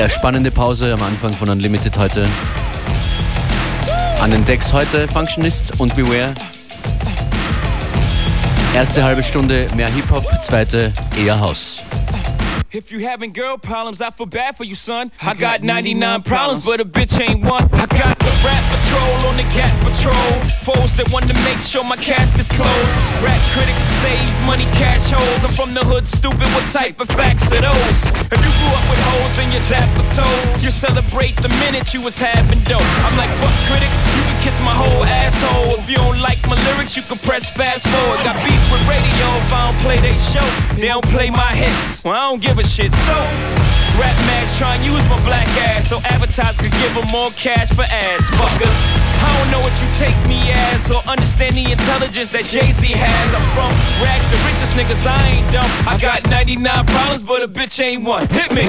Ja, spannende Pause am Anfang von Unlimited heute. An den Decks heute Functionist und Beware. Erste halbe Stunde mehr Hip-Hop, zweite eher House. If you having girl problems, I feel bad for you, son. I got 99 problems, but a bitch ain't one. I got the rap patrol on the cat patrol. Foes that want to make sure my casket's closed. Rap critics say he's money cash holes. I'm from the hood, stupid. What type of facts are those? If you grew up with holes in your zap toes, you celebrate the minute you was having dope. I'm like, fuck critics, you can kiss my whole asshole. If you don't like my lyrics, you can press fast forward. Got beef with radio if I don't play they show. They don't play my hits. Well, I don't give shit. So, rap mags try and use my black ass so advertisers could give them more cash for ads. Fuckers. I don't know what you take me as or understand the intelligence that Jay-Z has. I'm from rags, the richest niggas, I ain't dumb. I got 99 problems, but a bitch ain't one. Hit me.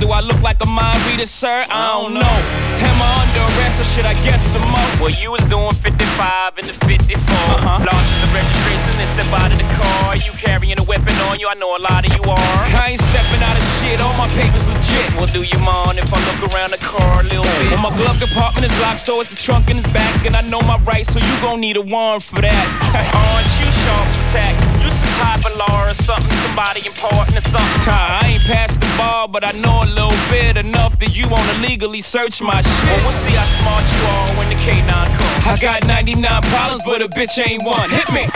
Do I look like a mind reader, sir? I don't know. Am I under arrest or should I guess some more? Well, you was doing 55 in the 54. Uh-huh. Lost the registration and step out of the car. You carrying a weapon on you, I know a lot of you are. I ain't stepping out of shit, all my papers legit. Well, do you mind if I look around the car a little bit? Well, my glove compartment is locked, so it's the trunk in the back. And I know my rights, so you gon' need a warrant for that. Aren't you sharp attack? You some type of law or something, somebody important or something. I ain't past the bar, but I know a little bit enough that you wanna legally search my shit. Well, we'll see how smart you are when the K9 comes. I got 99 problems, but a bitch ain't one. Hit me.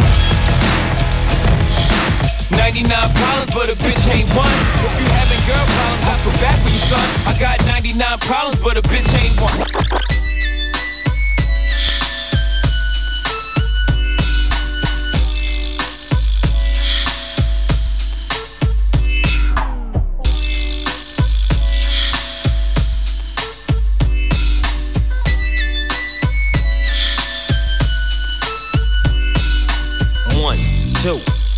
99 problems, but a bitch ain't one. If you having girl problems, I feel bad for you, son. I got 99 problems, but a bitch ain't. One,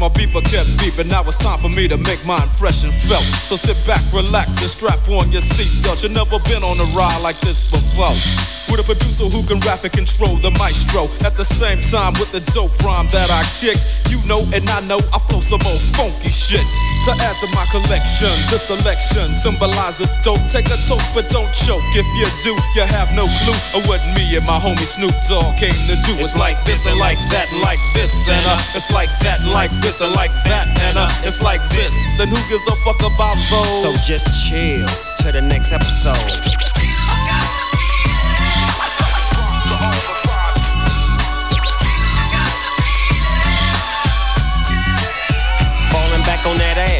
my beeper kept beeping. Now it's time for me to make my impression felt. So sit back, relax, and strap on your seatbelt. You've never been on a ride like this before. With a producer who can rap and control the maestro. At the same time, with the dope rhyme that I kick. You know, and I know I flow some old funky shit. To add to my collection, this selection symbolizes dope. Take a toke, but don't choke. If you do, you have no clue of what me and my homie Snoop Dogg came to do. It's like this and like that like this and uh, it's like that like this and like that and uh, it's like this. And who gives a fuck about those? So just chill to the next episode. Back on that ass,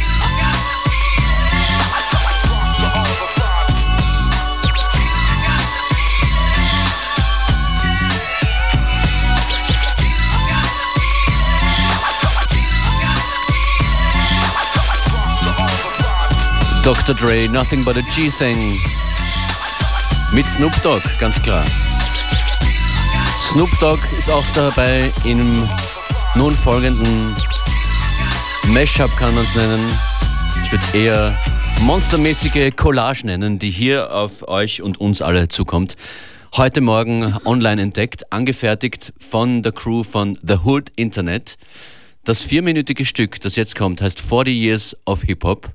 Dr. Dre, Nothing But a G-Thing. Mit Snoop Dogg, ganz klar. Snoop Dogg ist auch dabei im nun folgenden Mashup, kann man es nennen. Ich würde es eher monstermäßige Collage nennen, die hier auf euch und uns alle zukommt. Heute Morgen online entdeckt, angefertigt von der Crew von The Hood Internet. Das vierminütige Stück, das jetzt kommt, heißt 40 Years of Hip Hop.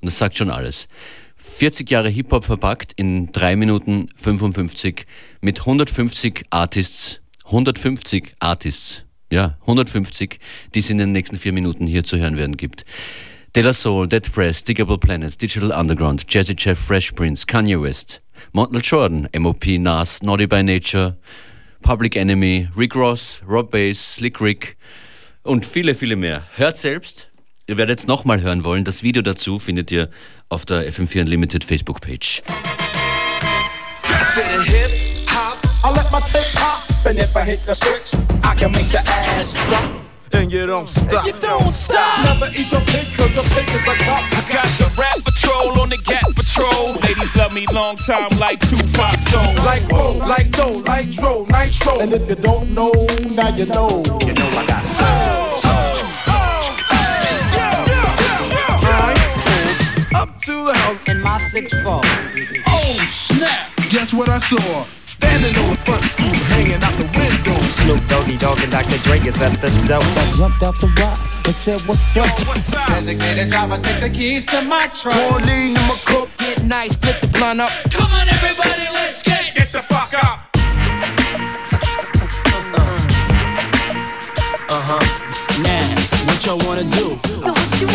Und das sagt schon alles. 40 Jahre Hip-Hop verpackt in 3 Minuten 55 mit 150 Artists. 150 Artists. Ja, 150, die es in den nächsten 4 Minuten hier zu hören werden gibt. De La Soul, Dead Press, Diggable Planets, Digital Underground, Jazzy Jeff, Fresh Prince, Kanye West, Montel Jordan, MOP, Nas, Naughty by Nature, Public Enemy, Rick Ross, Rob Bass, Slick Rick und viele, viele mehr. Hört selbst, Ihr werdet es nochmal hören wollen. Das Video dazu findet ihr auf der FM4 Unlimited Facebook-Page. And you don't stop. You don't stop. Never eat your pig cause a pig is a cop. I got the rap patrol on the Gat Patrol. Ladies love me long time like Tupac Soul. Like Bo, like Doe, like Dro, Nitro. And if you don't know, now you know. You know I got soul. To the house. in my six four. Oh, snap. Guess what I saw? Standing on the front stoop, hanging out the window. Snoop Doggy Dogg and Dr. Dre is at the door. I Jumped out the rock and said, What's up? Designated driver, take the keys to my truck. Pauline in my cup. Get nice, split the blunt up. Come on, everybody, let's get Get the fuck up. Uh huh. Now, what y'all wanna do? So what you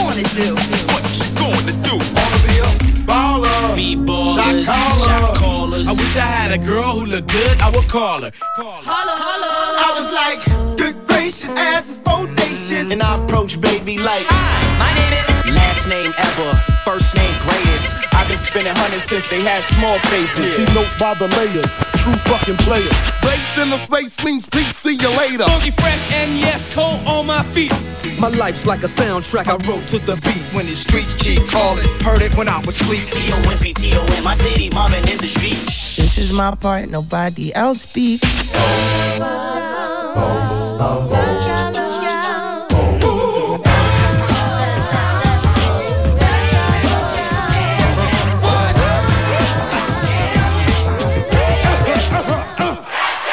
I would call her. Holla, holla. I was like, good gracious, ass is bodacious. And I approach baby like Hi, My name is. last name ever, first name greatest. I've been spending hundreds since they had small faces. See notes by the layers, true fucking players. Race in the space means peace, see you later. Funky fresh and yes, cold on my feet. My life's like a soundtrack I wrote to the beat. When the streets keep calling, heard it when I was asleep. T-O-N, P-T-O-N, my city, mobbing in the street. This is my part, nobody else speak. Hey,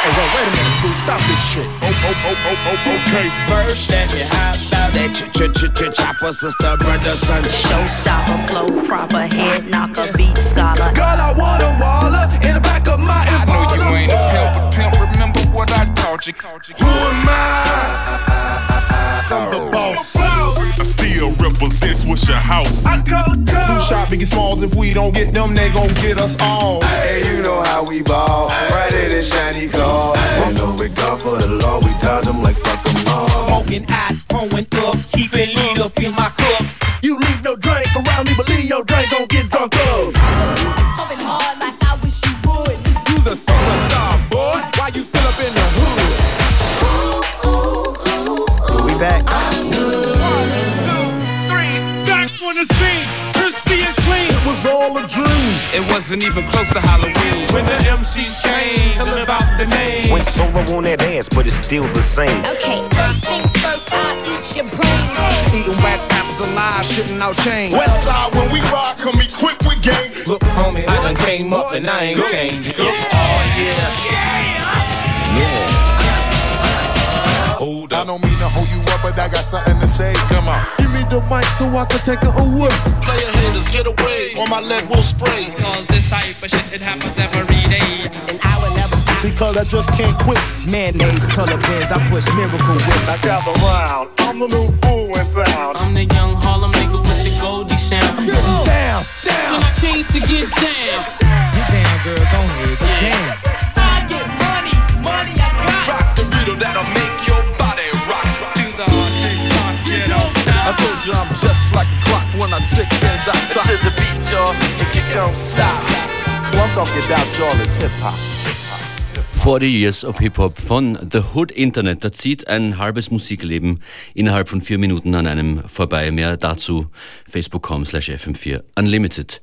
wait, wait a minute, dude, stop this shit. Oh, oh, oh, oh, oh, oh, okay. First, let me hop out that ch ch ch ch chopper, sister, brother, son. Showstopper, flow proper, head knocker, beat scholar. Girl, I want a waller in the back of my I know you ain't a pimp, but pimp, remember what I taught you. Who am I? I'm the boss. I still represent what's your house. I go, go. shot Biggie Smalls. If we don't get them, they gon' get us all. Hey, you know how we ball. Right in the shiny car. With no regard for the law, we dodge them like fuck them all. Smoking hot, pouring up, keeping lead up in my cup. You leave no drink around me, believe your drink gon' get drunk up. Pumping hard like I wish you would. You's a superstar, boy. Why you still up in the hood? We back. Back all a dream. It wasn't even close to Halloween. When the MCs came, tell about the name. Went solo on that ass, but it's still the same. Okay, first things first, I'll eat your brains. Eating whack apples alive, shitting out chains. West side, when we rock, come equipped with game. Look, homie, I done came up and I ain't changing. I don't mean to hold you up, but I got something to say. Come on. Give me the mic so I can take it away. Player haters, get away, or my lead will spray. Cause this type of shit, it happens every day. And I will never stop because I just can't quit. Mayonnaise, color pins, I push miracle whips. I gather round, I'm the new fool in town. I'm the young Harlem nigga with the Goldie sound. Get Down, down. When I came to get down. Get down, girl, go ahead, get down. I get money, money I got. Rock the rhythm that'll make I told you I'm just like a clock when I tick and I talk. To the beat, y'all, and you don't stop. Well, I'm talking about y'all is hip hop. 40 Years of Hip-Hop von The Hood Internet. Da zieht ein halbes Musikleben innerhalb von vier Minuten an einem vorbei. Mehr dazu facebook.com slash fm4 unlimited.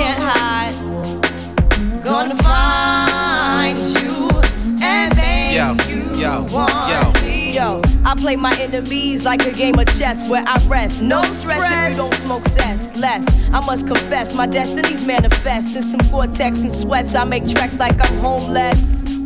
You can't hide. Gonna find you and make Yo, you yo, want yo. me. Yo, I play my enemies like a game of chess where I rest. No stress if you don't smoke cess. Less, I must confess, my destinies manifest. In some cortex and sweats, I make tracks like I'm homeless.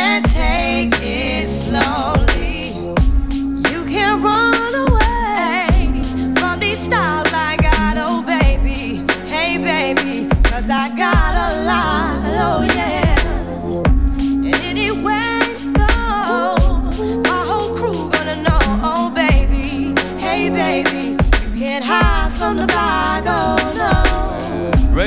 and take it slowly. You can't run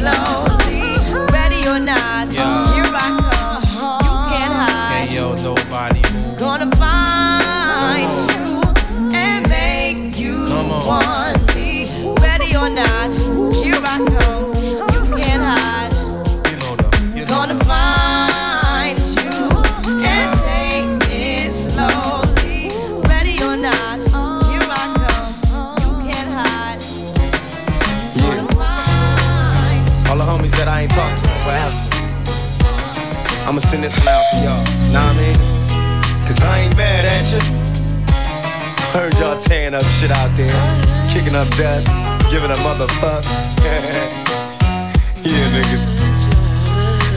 slow. I'ma send this one out for y'all. Nah, I mean? Cause I ain't mad at you. Heard y'all tearing up shit out there, kicking up dust, giving a motherfuck. yeah, niggas.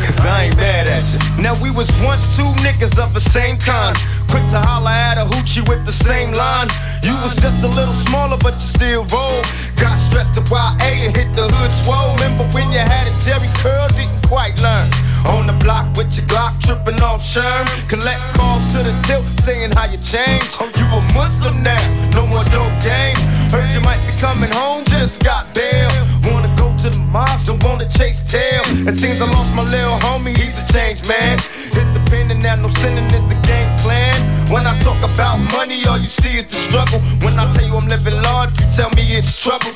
Cause I ain't mad at you. Now we was once two niggas of the same kind. Quick to holler at a hoochie with the same line. You was just a little smaller, but you still roll. Got stressed to YA and hit the hood swole. Remember when you had a Jerry curl, didn't quite learn. On the block with your Glock, tripping off Sherm. Collect calls to the tilt, saying how you changed. Oh, you a Muslim now, no more dope game. Heard you might be coming home, just got bail. Wanna go to the mosque, don't wanna chase tail. It seems I lost my little homie, he's a changed man. Hit the pen and now no sinning is the game plan. When I talk about money, all you see is the struggle. When I tell you I'm living large, you tell me it's trouble.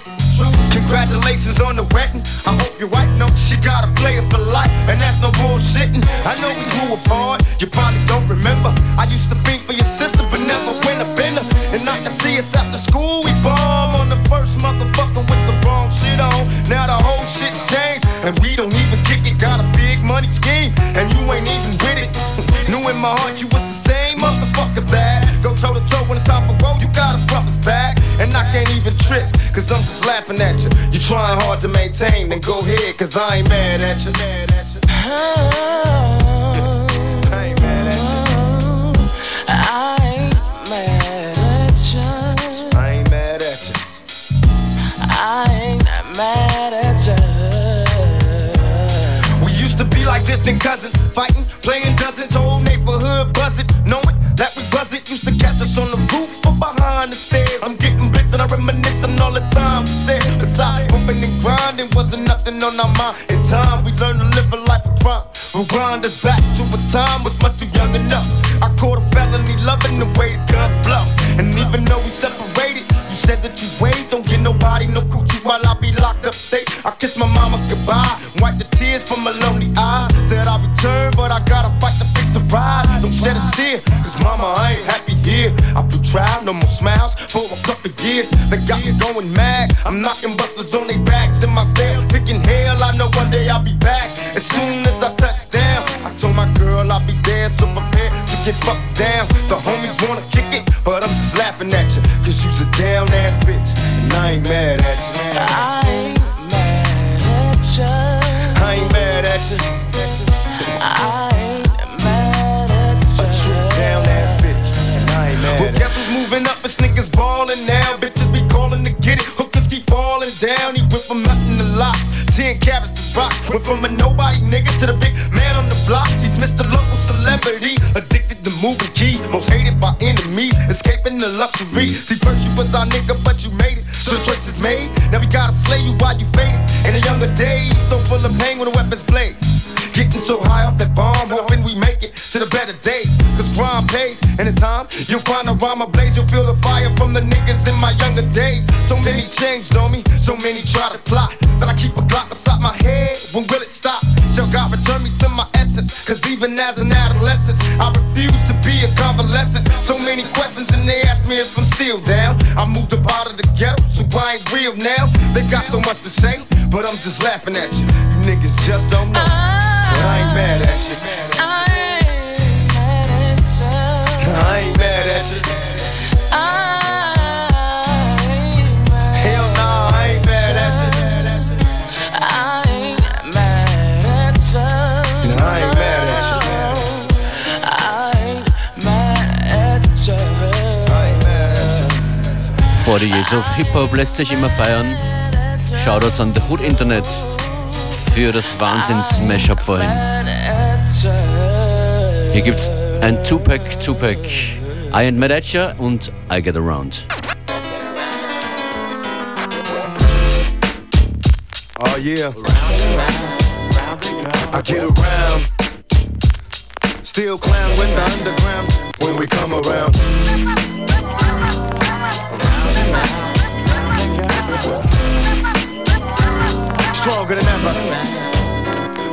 Congratulations on the wedding. I hope your wife knows she got a player for life, and that's no bullshitting. I know we grew apart, you probably don't remember. I used to think for your sister, but never win a bender. And I can see us after school, we bomb on the first motherfucker with the wrong shit on. Now the whole shit's changed, and we don't even kick it. Got a big money scheme, and you ain't even with it. Knew in my heart you was can't trip, cause I'm just laughing at you. You trying hard to maintain, then go ahead, cause I ain't mad at you. Mad at you. I ain't mad at you. I ain't mad at you. I ain't mad at you. I ain't mad at you. We used to be like distant cousins, fighting, playing dozens, whole neighborhood buzzing, knowing that we wasn't used to catch us on the roof or behind the stairs. And I reminiscing all the time we said. Besides, bumping and grinding wasn't nothing on our mind. In time, we learned to live a life of crime. We Rewind us back to a time was much too young enough. I caught a felony loving the way guns blow. And even though we separated, you said that you wait, don't get nobody no coochie while I be locked up state. I kiss my mama goodbye, wipe the tears from my lonely eyes. Said I'll return, but I gotta fight to fix the ride. Don't shed a tear, cause mama, I ain't happy here. I blew trial, no more smiles couple years. They got me going mad. I'm knocking busters on their backs in my cell, thinking hell, I know one day I'll be back. As soon as I touch down, I told my girl I'll be there, so prepare to get fucked down. The homies wanna kick it, but I'm just laughing at you, cause you's a down ass bitch, and I ain't mad at you. I Went from a nobody nigga to the big man on the block. He's Mr. Local Celebrity. Addicted to moving key. Most hated by enemies. Escaping the luxury. See, first you was our nigga, but you made it. So the choice is made. Now we gotta slay you while you faded. In the younger days, so full of pain when the weapons blaze. Getting so high off that bomb, hoping we make it to the better days. Cause crime pays, and in time, you'll find a rhyme ablaze. You'll feel the fire from the niggas in my younger days. So many changed on me, so many try to plot. That I keep a Glock my head. When will it stop? Shall God return me to my essence? Cause even as an adolescent, I refuse to be a convalescent. So many questions, and they ask me if I'm still down. I moved up out of the ghetto, so I ain't real now. They got so much to say, but I'm just laughing at you. You niggas just don't know. But I ain't mad at you. I ain't mad at you. 40 Years of Hip-Hop lässt sich immer feiern. Shoutouts an The Hood Internet für das Wahnsinns-Mashup vorhin. Hier gibt's ein Tupac, Tupac, I Ain't Mad At Ya und I Get Around. Oh yeah. I get around. Still clown with the underground when we come around. Stronger than ever.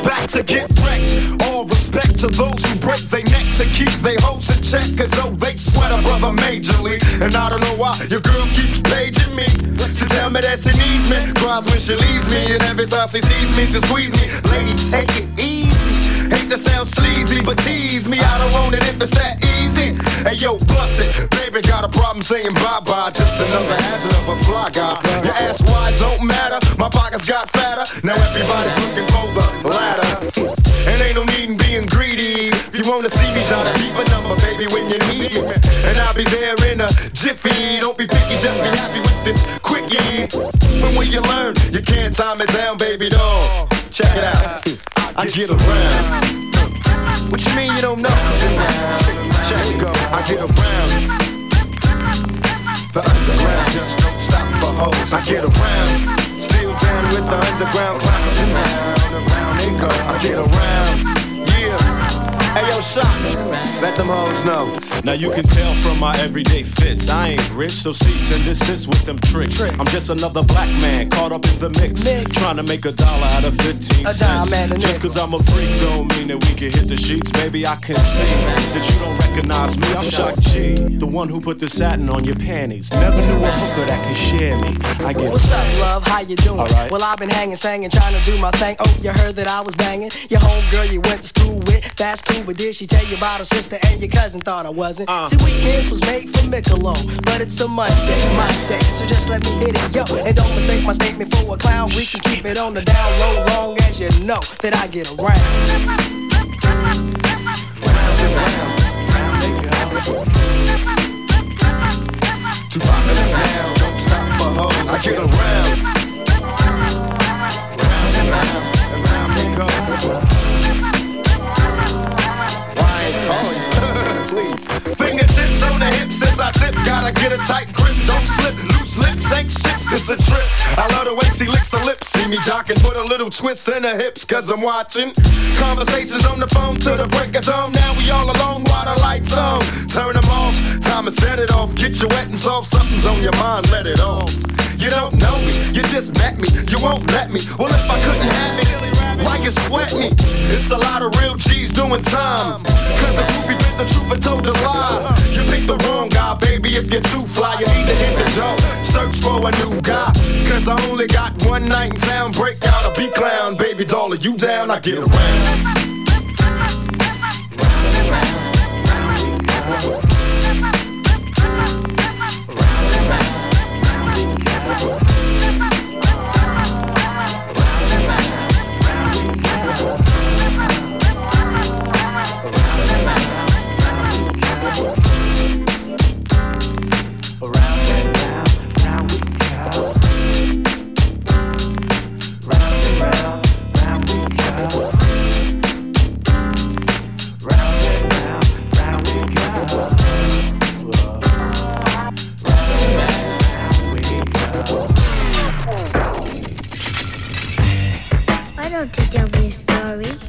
Back to get wrecked. All respect to those who break their neck to keep their hopes in check. Cause oh, they sweat a brother majorly. And I don't know why your girl keeps paging me. To tell me that she needs me. Cries when she leaves me. And every time she sees me, she squeeze me. Lady, take it easy. Hate to sound sleazy, but tease me. I don't want it if it's that easy. Hey yo, bust it. Baby got a problem saying bye bye. Just another hazard of a fly guy. Your ass wide don't matter. My pockets got fatter. Now everybody's looking for the ladder. And ain't no need in being greedy. If you wanna see me, to keep a number, baby, when you need me. And I'll be there in a jiffy. Don't be picky, just be happy with this quickie. When you learn, you can't time it down, baby doll. Check it out. I get around. Get around. The underground just don't stop for hoes. I get around. Still down with the underground clown. Around, around they go. I get around. Hey yo, shot. Let them hoes know. Now you can tell from my everyday fits. I ain't rich, so cease and desist with them tricks. I'm just another black man caught up in the mix. Trying to make a dollar out of 15 A cents. dime and a Just cause I'm a freak don't mean that we can hit the sheets. Baby, I can see that you don't recognize me. I'm Shock G, the one who put the satin on your panties. Never knew a hooker that could share me. I get What's up, love? How you doing? Alright. Well, I've been hanging, singing, trying to do my thing. Oh, you heard that I was banging? Your homegirl you went to school with, that's cool. But did she tell you about her sister and your cousin? Thought I wasn't. Uh. See, weekends was made for Michelob, but it's a Monday, my day. So just let me hit it, yo. And don't mistake my statement for a clown. We can keep it on the down low, long as you know that I get around. Too popular town, don't stop for hoes. I get around. Round and round, and round they go. I tip. Gotta get a tight grip, don't slip. Loose lips ain't ships, it's a trip. I love the way she licks her lips. See me jocking, put a little twist in her hips, cause I'm watching. Conversations on the phone to the break of dawn. Now we all alone while the lights on. Turn them off, time to set it off. Get you wet and soft, something's on your mind, let it off. You don't know me, you just met me, you won't let me. Well, if I couldn't have it, why you sweat me? It's a lot of real G's doing time. Cause a bit the truth and told a lie. You picked the wrong guy, baby, if you're too fly, you need to hit the door. Search for a new guy. Cause I only got one night in town, break out a beat clown. Baby doll, you down? I get around. Why don't you tell me a story?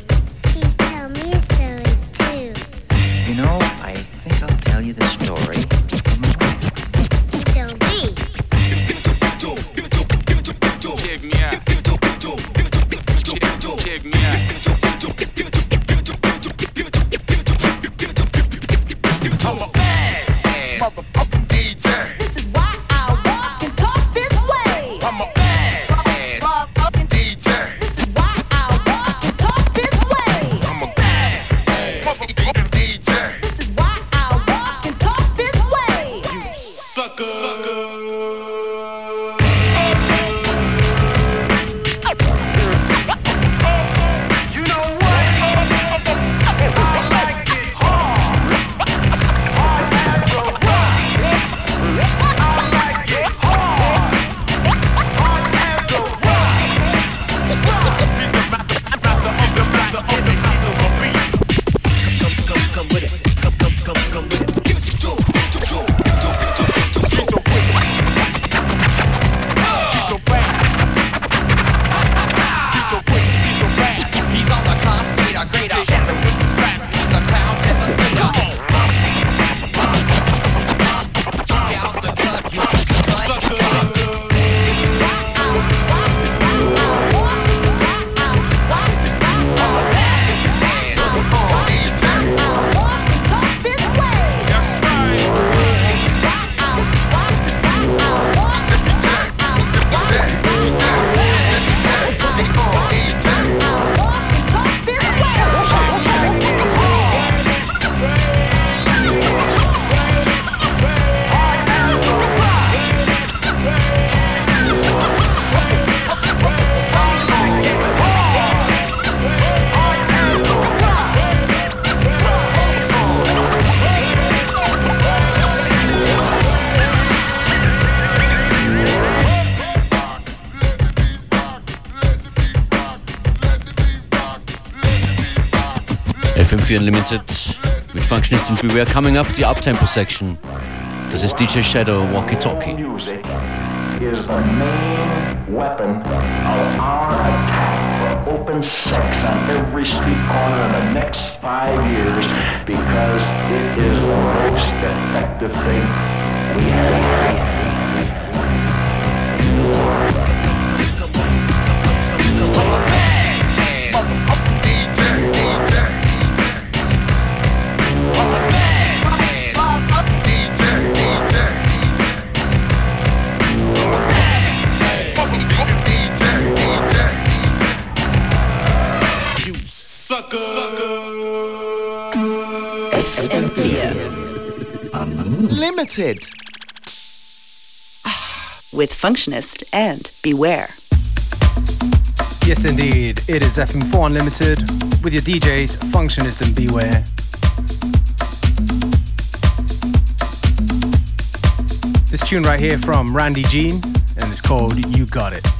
FM4 Unlimited mit Functionist and Beware. Coming up, the Uptempo section. Das ist DJ Shadow Walkie Talkie. Music is the main weapon of our attack for open sex on every street corner in the next five years because it is the most effective thing we have. Unlimited. Ah, with Functionist and Beware. Yes, indeed. It is FM4 Unlimited with your DJs, Functionist and Beware. This tune right here from Randy Jean, and it's called You Got It.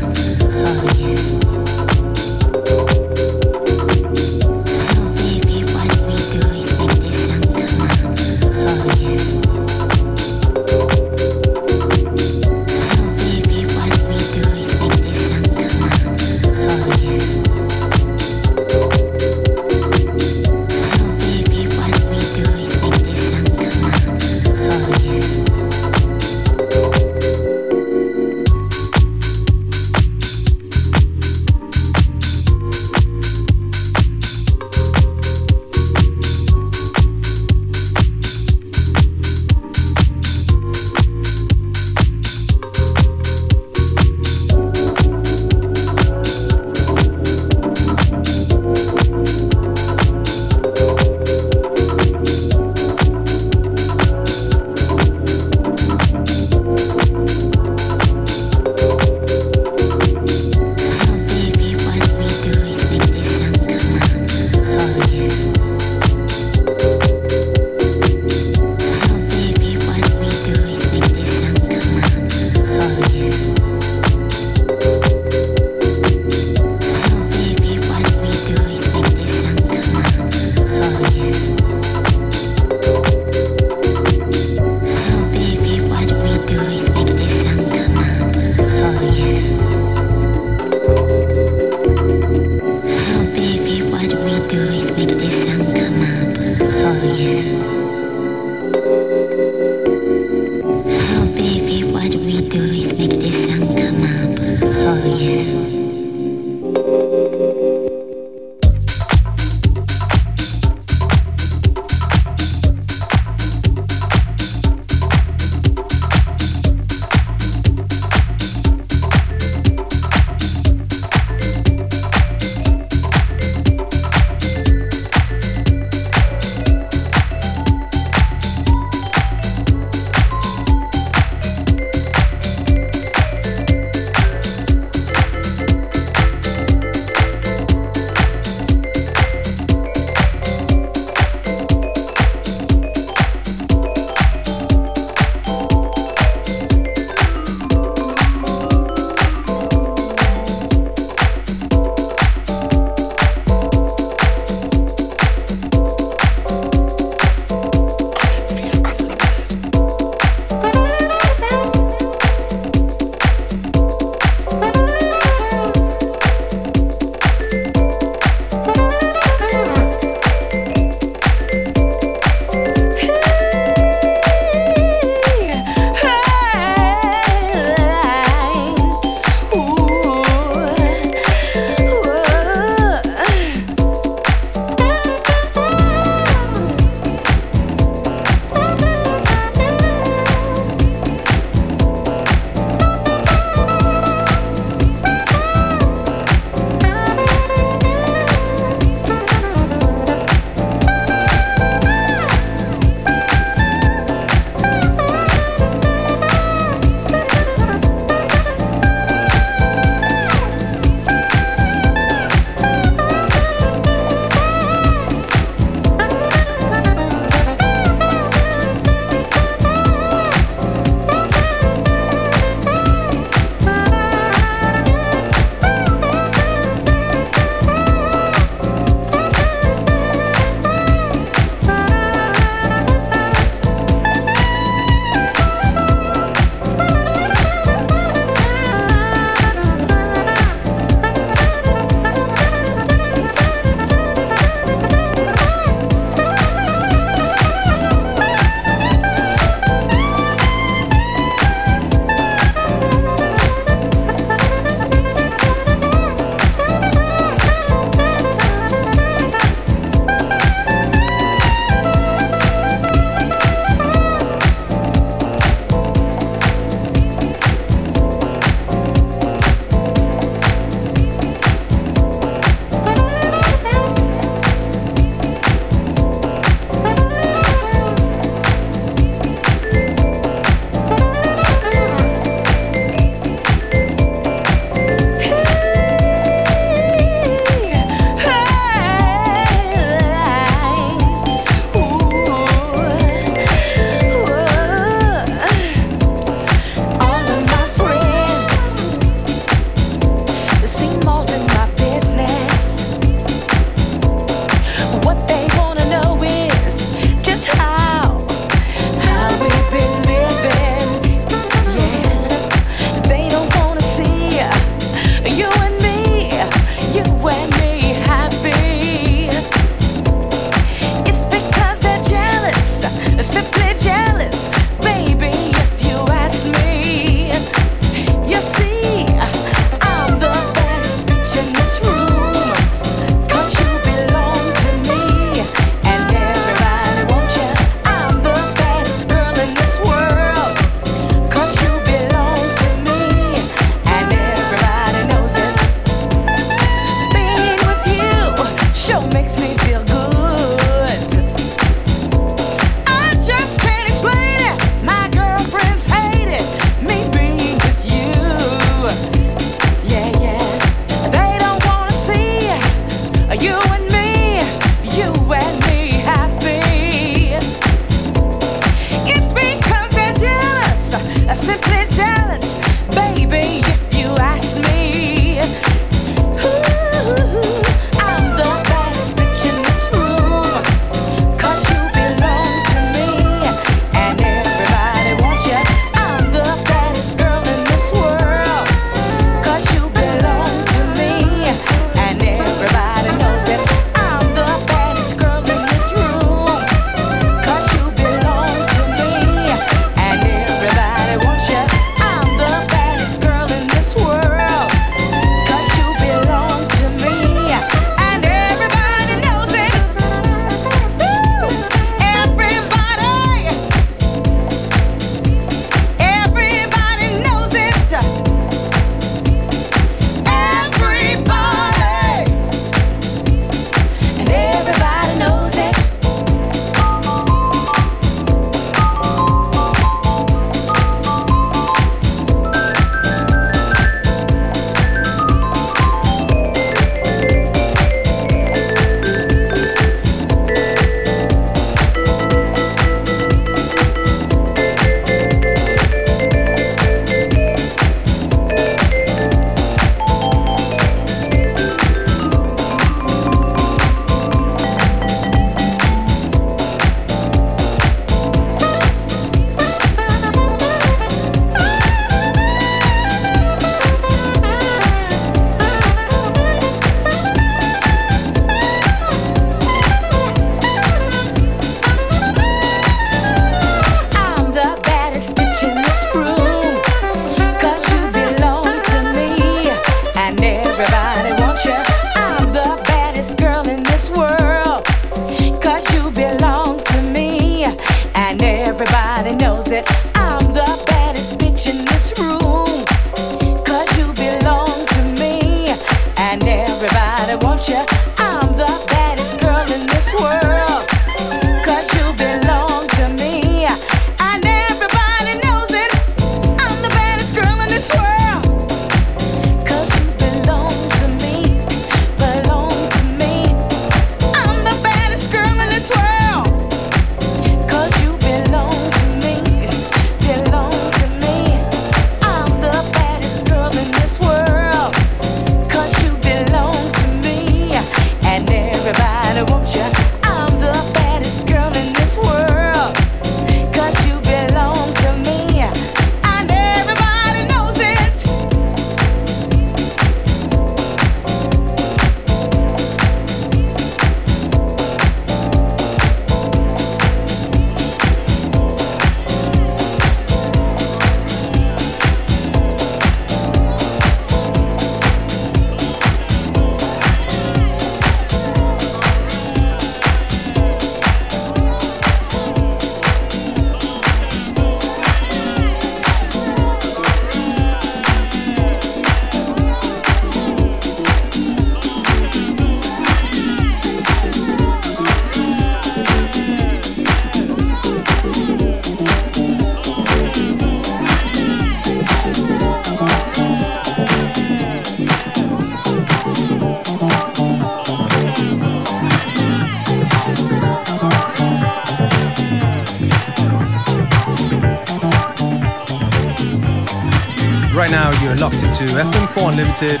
Now you're locked into FM4 Unlimited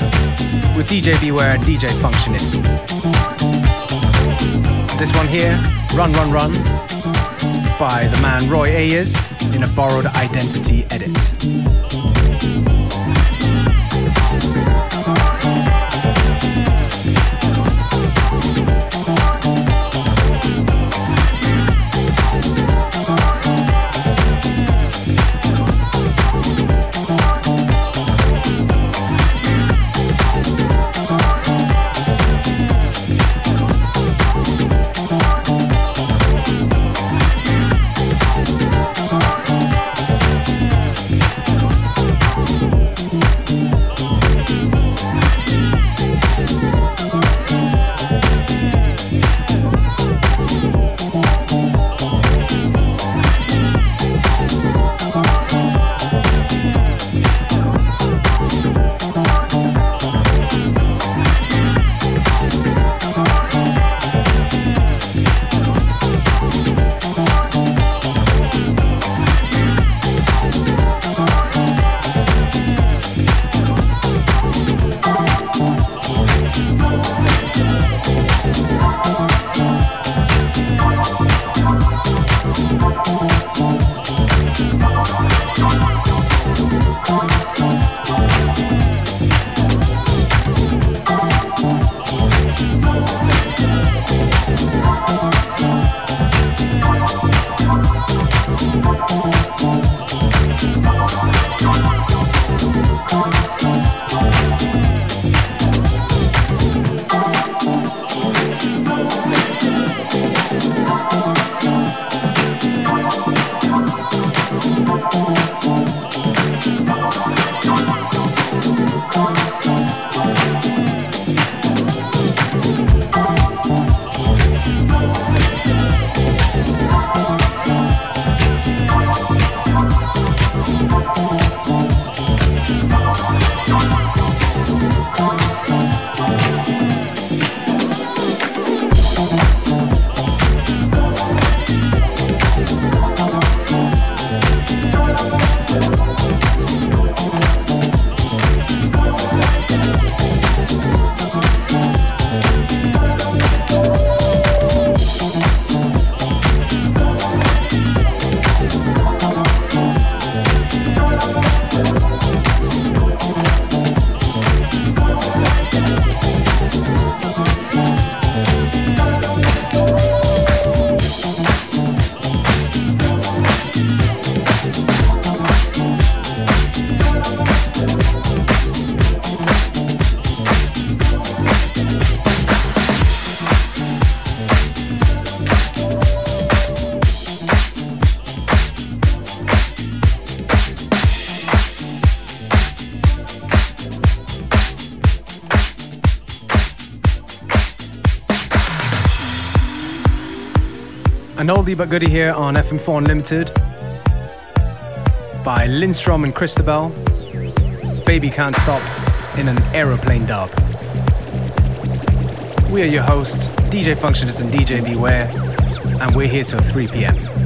with DJ Beware and DJ Functionist. This one here, Run Run Run, by the man Roy Ayers in a borrowed identity edit. Oldie but goodie here on FM4 Unlimited by Lindstrom and Christabelle. Baby Can't Stop in an aeroplane dub. We are your hosts, DJ Functionist and DJ Beware, and we're here till 3 p.m.